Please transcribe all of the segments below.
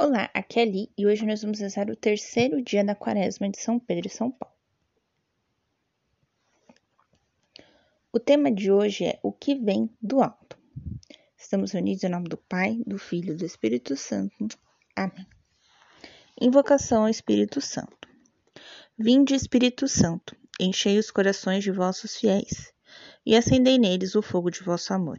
Olá, aqui é Ali e hoje nós vamos rezar o terceiro dia da quaresma de São Pedro e São Paulo. O tema de hoje é o que vem do alto. Estamos unidos em nome do Pai, do Filho e do Espírito Santo. Amém. Invocação ao Espírito Santo. Vinde, Espírito Santo, enchei os corações de vossos fiéis e acendei neles o fogo de vosso amor.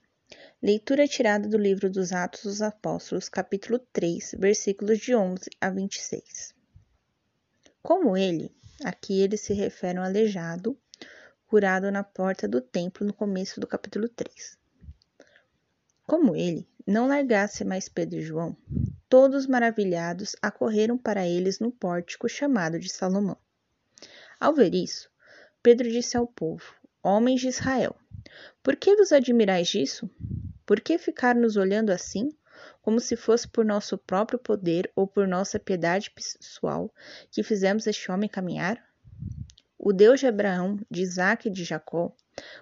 Leitura tirada do livro dos Atos dos Apóstolos, capítulo 3, versículos de 11 a 26. Como ele, aqui ele se refere ao aleijado, curado na porta do templo no começo do capítulo 3. Como ele não largasse mais Pedro e João, todos maravilhados acorreram para eles no pórtico chamado de Salomão. Ao ver isso, Pedro disse ao povo: Homens de Israel, por que vos admirais disso? Por que ficar nos olhando assim, como se fosse por nosso próprio poder ou por nossa piedade pessoal que fizemos este homem caminhar? O Deus de Abraão, de Isaque e de Jacó,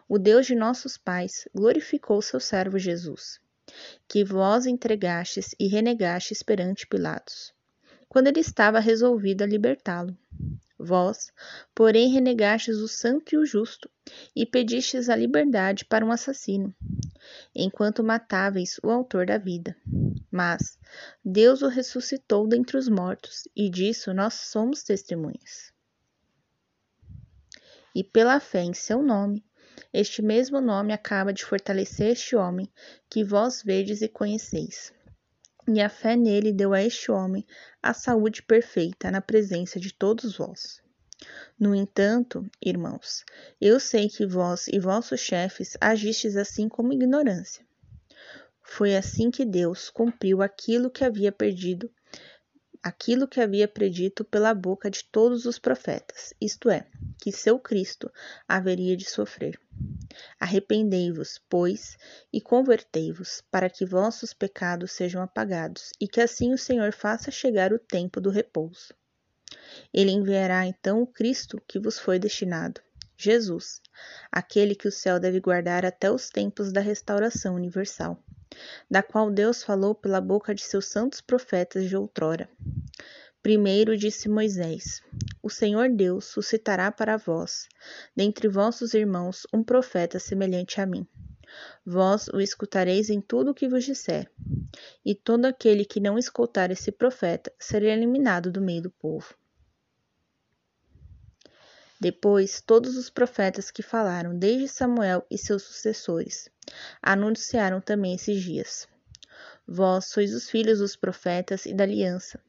o Deus de nossos pais, glorificou seu servo Jesus, que vós entregastes e renegastes perante Pilatos, quando ele estava resolvido a libertá-lo. Vós, porém, renegastes o santo e o justo, e pedistes a liberdade para um assassino, enquanto matáveis o autor da vida. Mas Deus o ressuscitou dentre os mortos, e disso nós somos testemunhas. E pela fé em seu nome, este mesmo nome acaba de fortalecer este homem que vós vedes e conheceis. E a fé nele deu a este homem a saúde perfeita na presença de todos vós. No entanto, irmãos, eu sei que vós e vossos chefes agistes assim como ignorância. Foi assim que Deus cumpriu aquilo que havia perdido, aquilo que havia predito pela boca de todos os profetas, isto é, que seu Cristo haveria de sofrer. Arrependei-vos, pois, e convertei-vos, para que vossos pecados sejam apagados, e que assim o Senhor faça chegar o tempo do repouso. Ele enviará então o Cristo que vos foi destinado, Jesus, aquele que o céu deve guardar até os tempos da restauração universal, da qual Deus falou pela boca de seus santos profetas de outrora. Primeiro disse Moisés: O Senhor Deus suscitará para vós, dentre vossos irmãos, um profeta semelhante a mim. Vós o escutareis em tudo o que vos disser. E todo aquele que não escutar esse profeta será eliminado do meio do povo. Depois, todos os profetas que falaram desde Samuel e seus sucessores anunciaram também esses dias. Vós sois os filhos dos profetas e da aliança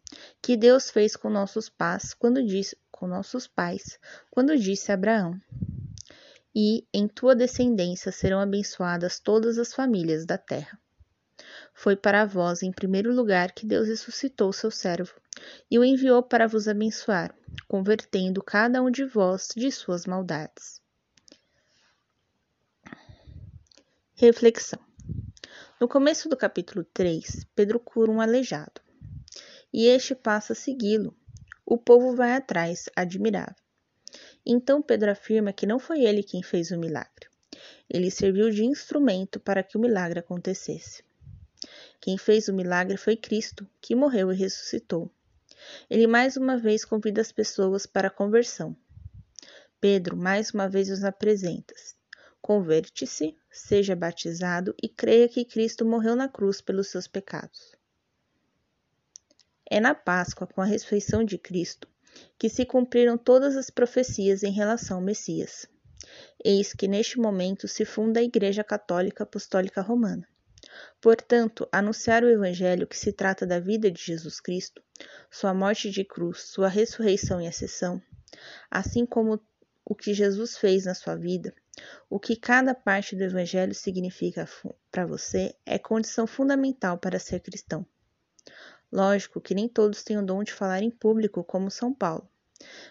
que Deus fez com nossos pais quando disse com nossos pais, quando disse a Abraão: E em tua descendência serão abençoadas todas as famílias da terra. Foi para vós, em primeiro lugar, que Deus ressuscitou seu servo e o enviou para vos abençoar, convertendo cada um de vós de suas maldades. Reflexão. No começo do capítulo 3, Pedro cura um aleijado, e este passa a segui-lo. O povo vai atrás, admirável. Então Pedro afirma que não foi ele quem fez o milagre. Ele serviu de instrumento para que o milagre acontecesse. Quem fez o milagre foi Cristo, que morreu e ressuscitou. Ele mais uma vez convida as pessoas para a conversão. Pedro mais uma vez os apresenta. Converte-se, seja batizado e creia que Cristo morreu na cruz pelos seus pecados. É na Páscoa, com a ressurreição de Cristo, que se cumpriram todas as profecias em relação ao Messias. Eis que neste momento se funda a Igreja Católica Apostólica Romana. Portanto, anunciar o Evangelho que se trata da vida de Jesus Cristo, sua morte de cruz, sua ressurreição e ascensão, assim como o que Jesus fez na sua vida, o que cada parte do Evangelho significa para você, é condição fundamental para ser cristão. Lógico que nem todos têm o dom de falar em público, como São Paulo,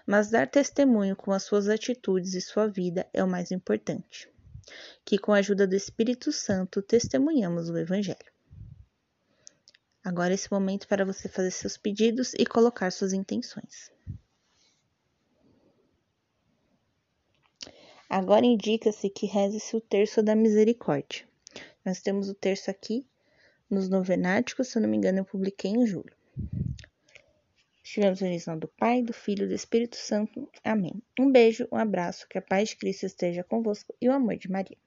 mas dar testemunho com as suas atitudes e sua vida é o mais importante. Que com a ajuda do Espírito Santo testemunhamos o Evangelho. Agora, esse momento para você fazer seus pedidos e colocar suas intenções. Agora indica-se que reze-se o terço da misericórdia. Nós temos o terço aqui nos novenáticos, se eu não me engano, eu publiquei em julho. Estivemos unidos do Pai, do Filho e do Espírito Santo. Amém. Um beijo, um abraço, que a paz de Cristo esteja convosco e o amor de Maria.